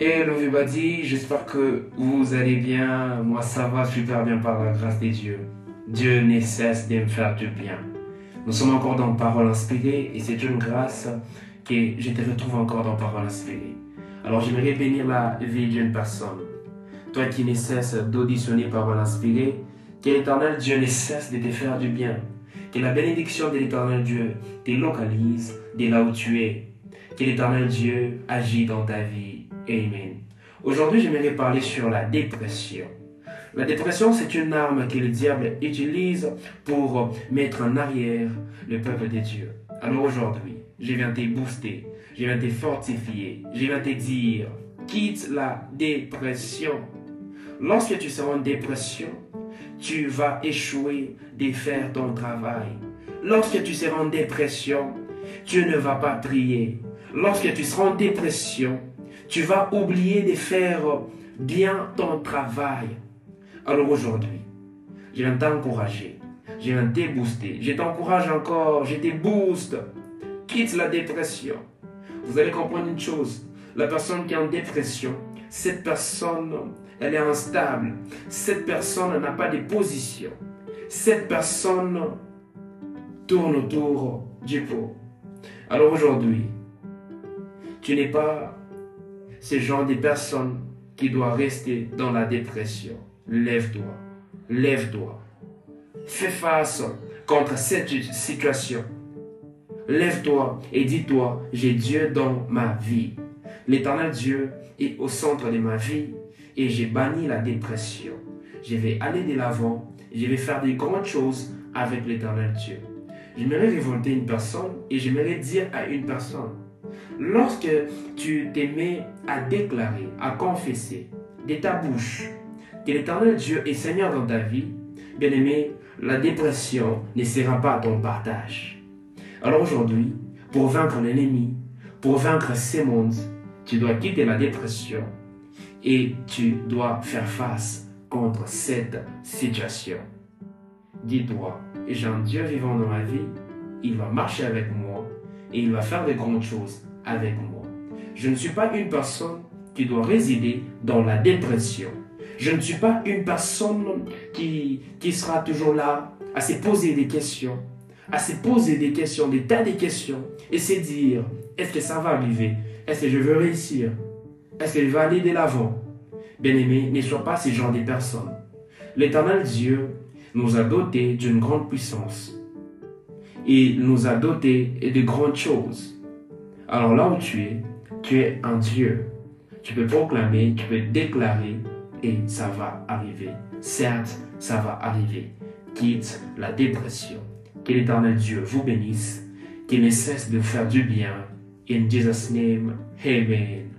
Hello everybody, j'espère que vous allez bien. Moi ça va super bien par la grâce des dieux. Dieu ne cesse de me faire du bien. Nous sommes encore dans Parole inspirée et c'est une grâce que je te retrouve encore dans Parole inspirée. Alors j'aimerais bénir la vie d'une personne. Toi qui ne cesse d'auditionner Parole inspirée, que l'éternel Dieu ne cesse de te faire du bien. Que la bénédiction de l'éternel Dieu te localise de là où tu es. Que l'éternel Dieu agit dans ta vie Amen. Aujourd'hui, j'aimerais parler sur la dépression. La dépression, c'est une arme que le diable utilise pour mettre en arrière le peuple de Dieu. Alors aujourd'hui, je viens te booster, je viens te fortifier, je viens te dire, quitte la dépression. Lorsque tu seras en dépression, tu vas échouer de faire ton travail. Lorsque tu seras en dépression, tu ne vas pas prier. Lorsque tu seras en dépression, tu vas oublier de faire bien ton travail. Alors aujourd'hui, je viens t'encourager, je viens te booster, je t'encourage encore, je te booste. Quitte la dépression. Vous allez comprendre une chose, la personne qui est en dépression, cette personne, elle est instable. Cette personne n'a pas de position. Cette personne tourne autour du pot. Alors aujourd'hui, tu n'es pas ce genre de personne qui doit rester dans la dépression. Lève-toi, lève-toi. Fais face contre cette situation. Lève-toi et dis-toi, j'ai Dieu dans ma vie. L'éternel Dieu est au centre de ma vie et j'ai banni la dépression. Je vais aller de l'avant, je vais faire des grandes choses avec l'éternel Dieu. J'aimerais révolter une personne et j'aimerais dire à une personne, Lorsque tu t'aimais à déclarer, à confesser de ta bouche que l'éternel Dieu est Seigneur dans ta vie, bien aimé, la dépression ne sera pas ton partage. Alors aujourd'hui, pour vaincre l'ennemi, pour vaincre ces mondes, tu dois quitter la dépression et tu dois faire face contre cette situation. Dis-toi, j'ai un Dieu vivant dans ma vie, il va marcher avec moi et il va faire de grandes choses avec moi. Je ne suis pas une personne qui doit résider dans la dépression. Je ne suis pas une personne qui, qui sera toujours là à se poser des questions, à se poser des questions, des tas de questions, et se dire, est-ce que ça va arriver? Est-ce que je veux réussir? Est-ce que je vais aller de l'avant? Bien-aimé, ne sois pas ce genre de personne. L'éternel Dieu nous a dotés d'une grande puissance. Il nous a dotés de grandes choses. Alors là où tu es, tu es un Dieu. Tu peux proclamer, tu peux déclarer et ça va arriver. Certes, ça va arriver. Quitte la dépression. Que l'éternel Dieu vous bénisse, qu'il ne cesse de faire du bien. In Jesus' name, Amen.